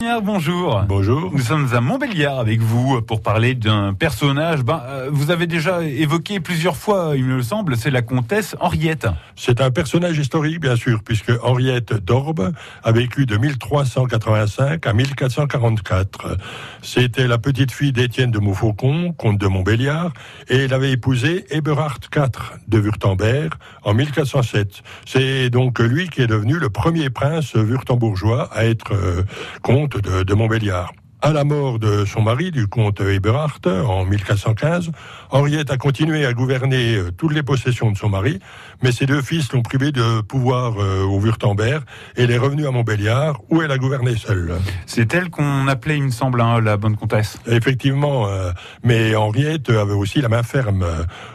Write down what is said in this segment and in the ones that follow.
Bonjour. Bonjour. Nous sommes à Montbéliard avec vous pour parler d'un personnage. Ben, euh, vous avez déjà évoqué plusieurs fois, il me semble, c'est la comtesse Henriette. C'est un personnage historique, bien sûr, puisque Henriette d'Orbe a vécu de 1385 à 1444. C'était la petite fille d'Étienne de Montfaucon, comte de Montbéliard, et elle avait épousé Eberhard IV de Wurtemberg en 1407. C'est donc lui qui est devenu le premier prince wurtembourgeois à être euh, comte de, Montbéliard. À la mort de son mari, du comte Eberhard, en 1415, Henriette a continué à gouverner euh, toutes les possessions de son mari, mais ses deux fils l'ont privé de pouvoir euh, au Wurtemberg et elle est revenue à Montbéliard, où elle a gouverné seule. C'est elle qu'on appelait, il me semble, hein, la bonne comtesse. Effectivement, euh, mais Henriette avait aussi la main ferme.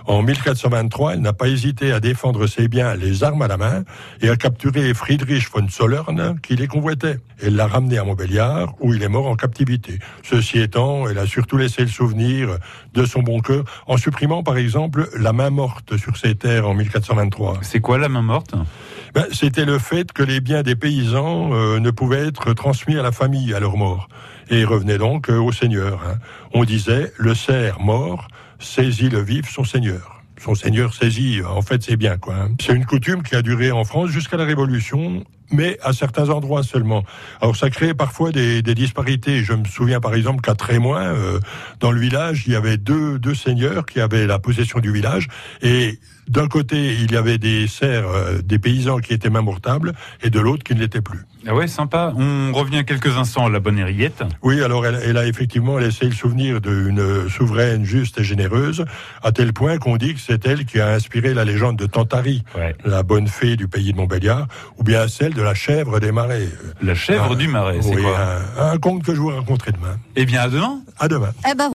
En 1423, elle n'a pas hésité à défendre ses biens, les armes à la main, et à capturer Friedrich von Zollern, qui les convoitait. Elle l'a ramené à Montbéliard, où il est mort en captivité. Ceci étant, elle a surtout laissé le souvenir de son bon cœur en supprimant par exemple la main morte sur ses terres en 1423. C'est quoi la main morte? Ben, C'était le fait que les biens des paysans euh, ne pouvaient être transmis à la famille à leur mort et revenaient donc euh, au seigneur. Hein. On disait le cerf mort saisit le vif son seigneur son seigneur saisit. En fait, c'est bien, quoi. Hein. C'est une coutume qui a duré en France jusqu'à la Révolution, mais à certains endroits seulement. Alors, ça crée parfois des, disparités. Je me souviens, par exemple, qu'à Trémoin, euh, dans le village, il y avait deux, deux seigneurs qui avaient la possession du village, et d'un côté, il y avait des serfs, euh, des paysans qui étaient mortables, et de l'autre qui ne l'étaient plus. Ah ouais, sympa. On revient quelques instants à la bonne Henriette. Oui, alors elle, a effectivement laissé le souvenir d'une souveraine juste et généreuse, à tel point qu'on dit que c'est elle qui a inspiré la légende de Tantari, la bonne fée du pays de Montbéliard, ou bien celle de la chèvre des marais. La chèvre du marais, c'est quoi un, un, conte que je vous raconterai demain. Eh bien, à demain. À demain. Eh ben,